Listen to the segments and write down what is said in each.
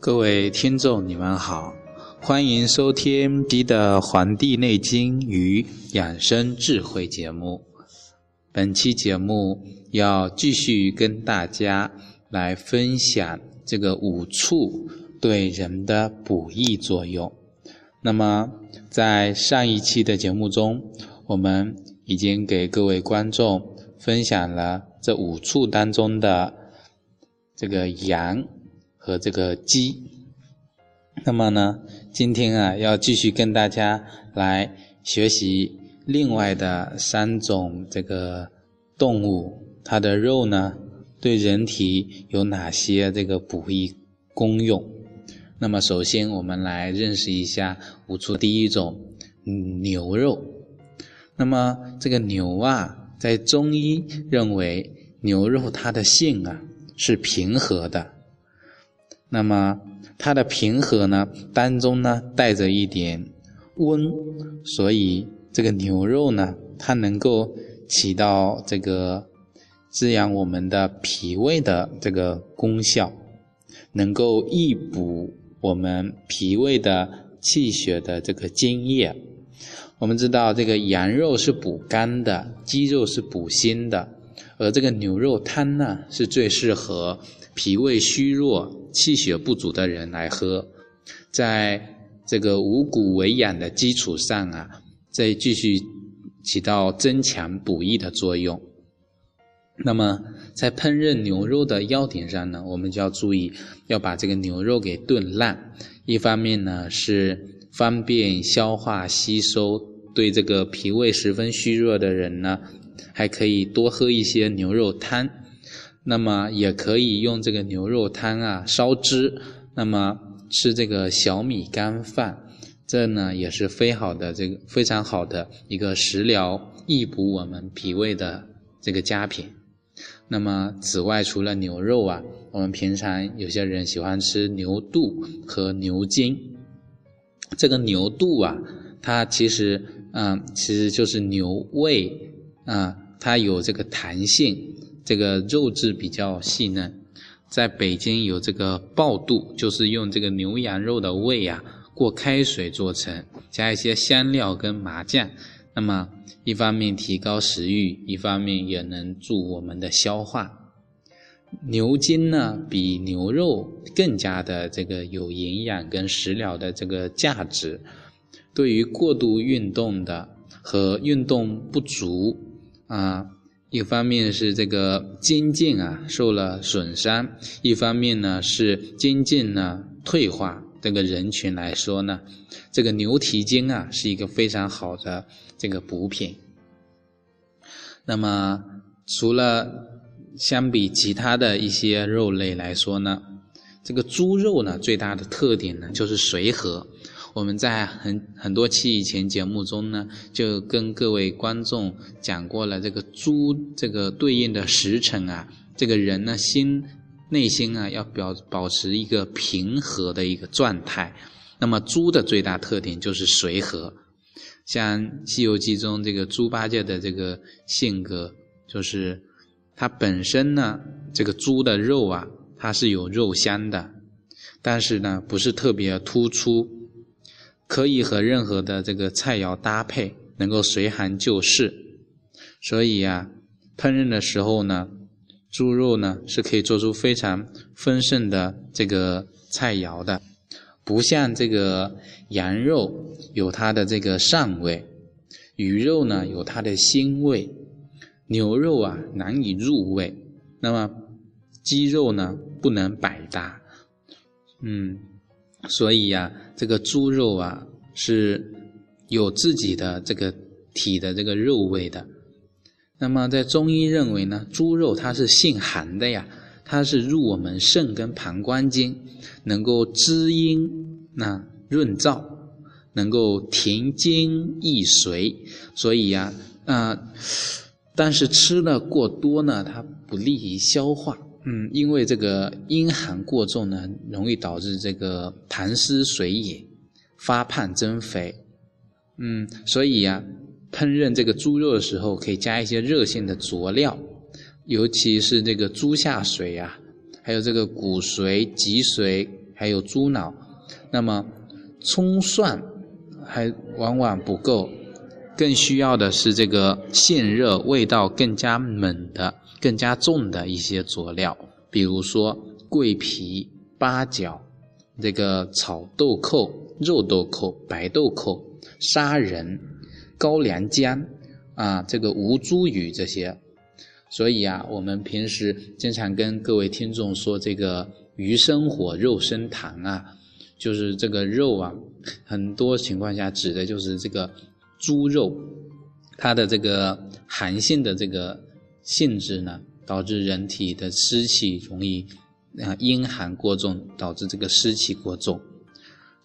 各位听众，你们好，欢迎收听《B 的黄帝内经与养生智慧》节目。本期节目要继续跟大家来分享这个五畜对人的补益作用。那么，在上一期的节目中，我们已经给各位观众分享了这五畜当中的这个阳和这个鸡。那么呢，今天啊，要继续跟大家来学习另外的三种这个动物，它的肉呢，对人体有哪些这个补益功用？那么，首先我们来认识一下五畜第一种，牛肉。那么，这个牛啊，在中医认为，牛肉它的性啊是平和的。那么，它的平和呢，当中呢带着一点温，所以这个牛肉呢，它能够起到这个滋养我们的脾胃的这个功效，能够益补我们脾胃的气血的这个津液。我们知道，这个羊肉是补肝的，鸡肉是补心的，而这个牛肉汤呢，是最适合。脾胃虚弱、气血不足的人来喝，在这个五谷为养的基础上啊，再继续起到增强补益的作用。那么，在烹饪牛肉的要点上呢，我们就要注意要把这个牛肉给炖烂。一方面呢是方便消化吸收，对这个脾胃十分虚弱的人呢，还可以多喝一些牛肉汤。那么也可以用这个牛肉汤啊烧汁，那么吃这个小米干饭，这呢也是非好的这个非常好的一个食疗益补我们脾胃的这个佳品。那么此外，除了牛肉啊，我们平常有些人喜欢吃牛肚和牛筋。这个牛肚啊，它其实嗯其实就是牛胃啊，它有这个弹性。这个肉质比较细嫩，在北京有这个爆肚，就是用这个牛羊肉的胃啊过开水做成，加一些香料跟麻酱，那么一方面提高食欲，一方面也能助我们的消化。牛筋呢比牛肉更加的这个有营养跟食疗的这个价值，对于过度运动的和运动不足啊。一方面是这个筋腱啊受了损伤，一方面呢是筋腱呢退化，这个人群来说呢，这个牛蹄筋啊是一个非常好的这个补品。那么除了相比其他的一些肉类来说呢，这个猪肉呢最大的特点呢就是随和。我们在很很多期以前节目中呢，就跟各位观众讲过了，这个猪这个对应的时辰啊，这个人呢心内心啊要表保持一个平和的一个状态。那么猪的最大特点就是随和，像《西游记》中这个猪八戒的这个性格，就是它本身呢，这个猪的肉啊，它是有肉香的，但是呢不是特别突出。可以和任何的这个菜肴搭配，能够随行就市，所以呀，烹饪的时候呢，猪肉呢是可以做出非常丰盛的这个菜肴的，不像这个羊肉有它的这个膻味，鱼肉呢有它的腥味，牛肉啊难以入味，那么鸡肉呢不能百搭，嗯。所以呀，这个猪肉啊是有自己的这个体的这个肉味的。那么在中医认为呢，猪肉它是性寒的呀，它是入我们肾跟膀胱经，能够滋阴、那润燥，能够停经益髓。所以呀，啊，但是吃的过多呢，它不利于消化。嗯，因为这个阴寒过重呢，容易导致这个痰湿水饮，发胖增肥。嗯，所以呀，烹饪这个猪肉的时候，可以加一些热性的佐料，尤其是这个猪下水呀，还有这个骨髓、脊髓，还有猪脑。那么葱蒜还往往不够，更需要的是这个现热、味道更加猛的、更加重的一些佐料，比如说桂皮、八角、这个炒豆蔻、肉豆蔻、白豆蔻、砂仁、高粱姜啊，这个吴茱萸这些。所以啊，我们平时经常跟各位听众说，这个鱼生火，肉生痰啊，就是这个肉啊，很多情况下指的就是这个猪肉，它的这个寒性的这个性质呢，导致人体的湿气容易啊阴寒过重，导致这个湿气过重。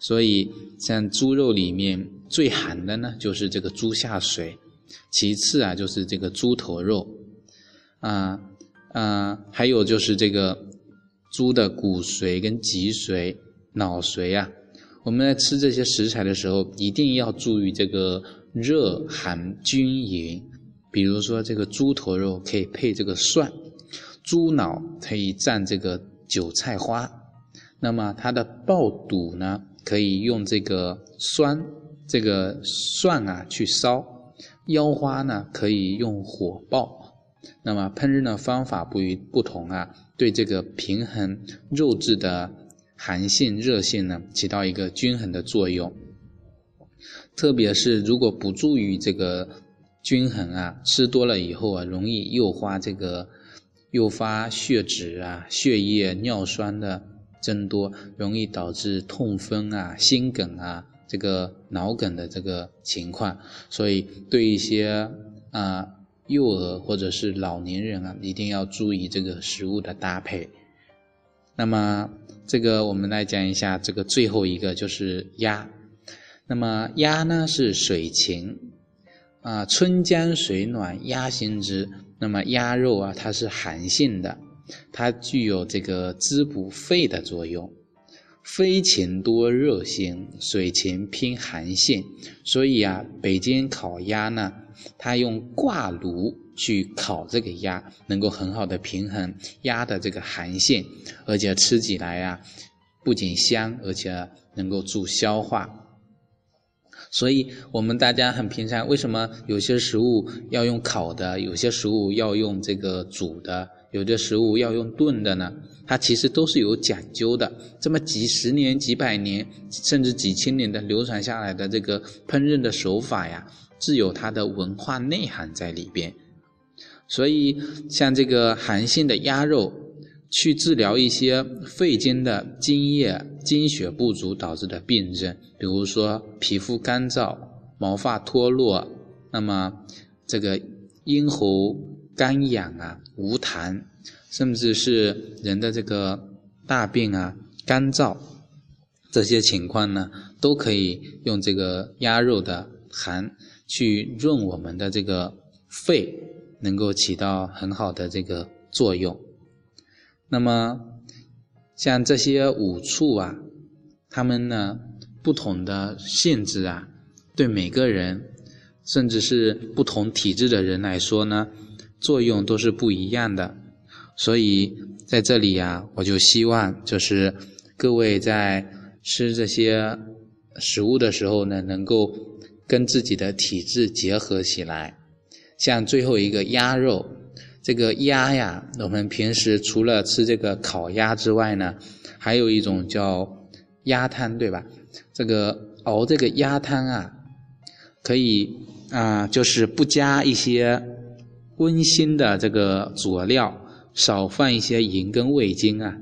所以像猪肉里面最寒的呢，就是这个猪下水，其次啊就是这个猪头肉。啊啊，还有就是这个猪的骨髓跟脊髓、脑髓啊，我们在吃这些食材的时候，一定要注意这个热寒均匀。比如说，这个猪头肉可以配这个蒜，猪脑可以蘸这个韭菜花，那么它的爆肚呢，可以用这个酸这个蒜啊去烧，腰花呢可以用火爆。那么烹饪的方法不一不同啊，对这个平衡肉质的寒性热性呢，起到一个均衡的作用。特别是如果不注意这个均衡啊，吃多了以后啊，容易诱发这个诱发血脂啊、血液尿酸的增多，容易导致痛风啊、心梗啊、这个脑梗的这个情况。所以对一些啊。幼儿或者是老年人啊，一定要注意这个食物的搭配。那么，这个我们来讲一下这个最后一个就是鸭。那么鸭呢是水禽啊，春江水暖鸭先知。那么鸭肉啊，它是寒性的，它具有这个滋补肺的作用。飞禽多热性，水禽偏寒性，所以啊，北京烤鸭呢。它用挂炉去烤这个鸭，能够很好的平衡鸭的这个寒性，而且吃起来呀，不仅香，而且能够助消化。所以，我们大家很平常，为什么有些食物要用烤的，有些食物要用这个煮的，有的食物要用炖的呢？它其实都是有讲究的。这么几十年、几百年，甚至几千年的流传下来的这个烹饪的手法呀。自有它的文化内涵在里边，所以像这个寒性的鸭肉，去治疗一些肺经的津液、精血不足导致的病症，比如说皮肤干燥、毛发脱落，那么这个咽喉干痒啊、无痰，甚至是人的这个大便啊干燥，这些情况呢，都可以用这个鸭肉的寒。去润我们的这个肺，能够起到很好的这个作用。那么，像这些五畜啊，它们呢不同的性质啊，对每个人，甚至是不同体质的人来说呢，作用都是不一样的。所以在这里呀，我就希望就是各位在吃这些食物的时候呢，能够。跟自己的体质结合起来，像最后一个鸭肉，这个鸭呀，我们平时除了吃这个烤鸭之外呢，还有一种叫鸭汤，对吧？这个熬这个鸭汤啊，可以啊，就是不加一些温馨的这个佐料，少放一些盐跟味精啊。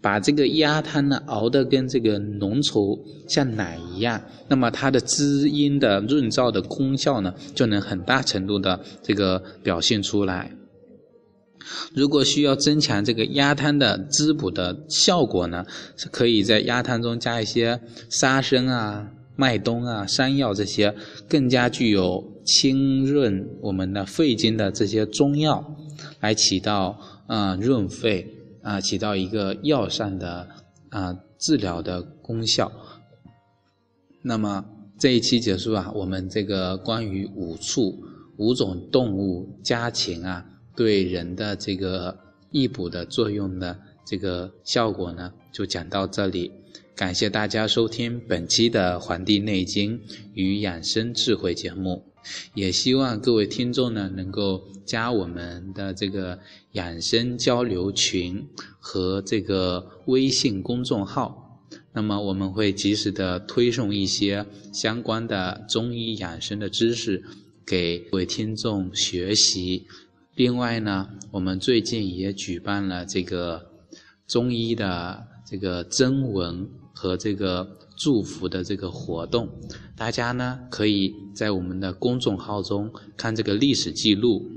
把这个鸭汤呢熬得跟这个浓稠像奶一样，那么它的滋阴的润燥的功效呢，就能很大程度的这个表现出来。如果需要增强这个鸭汤的滋补的效果呢，是可以在鸭汤中加一些沙参啊、麦冬啊、山药这些更加具有清润我们的肺经的这些中药，来起到啊润肺。啊，起到一个药膳的啊治疗的功效。那么这一期结束啊，我们这个关于五畜五种动物家禽啊对人的这个益补的作用的这个效果呢，就讲到这里。感谢大家收听本期的《黄帝内经与养生智慧》节目，也希望各位听众呢能够加我们的这个养生交流群和这个微信公众号，那么我们会及时的推送一些相关的中医养生的知识给各位听众学习。另外呢，我们最近也举办了这个中医的这个征文。和这个祝福的这个活动，大家呢可以在我们的公众号中看这个历史记录，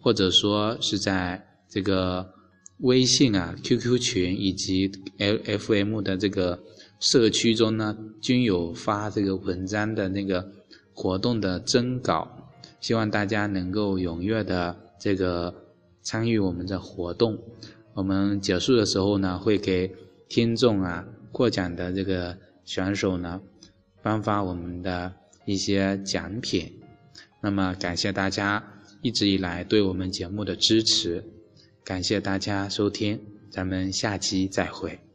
或者说是在这个微信啊、QQ 群以及 LFM 的这个社区中呢，均有发这个文章的那个活动的征稿，希望大家能够踊跃的这个参与我们的活动。我们结束的时候呢，会给听众啊。获奖的这个选手呢，颁发我们的一些奖品。那么，感谢大家一直以来对我们节目的支持，感谢大家收听，咱们下期再会。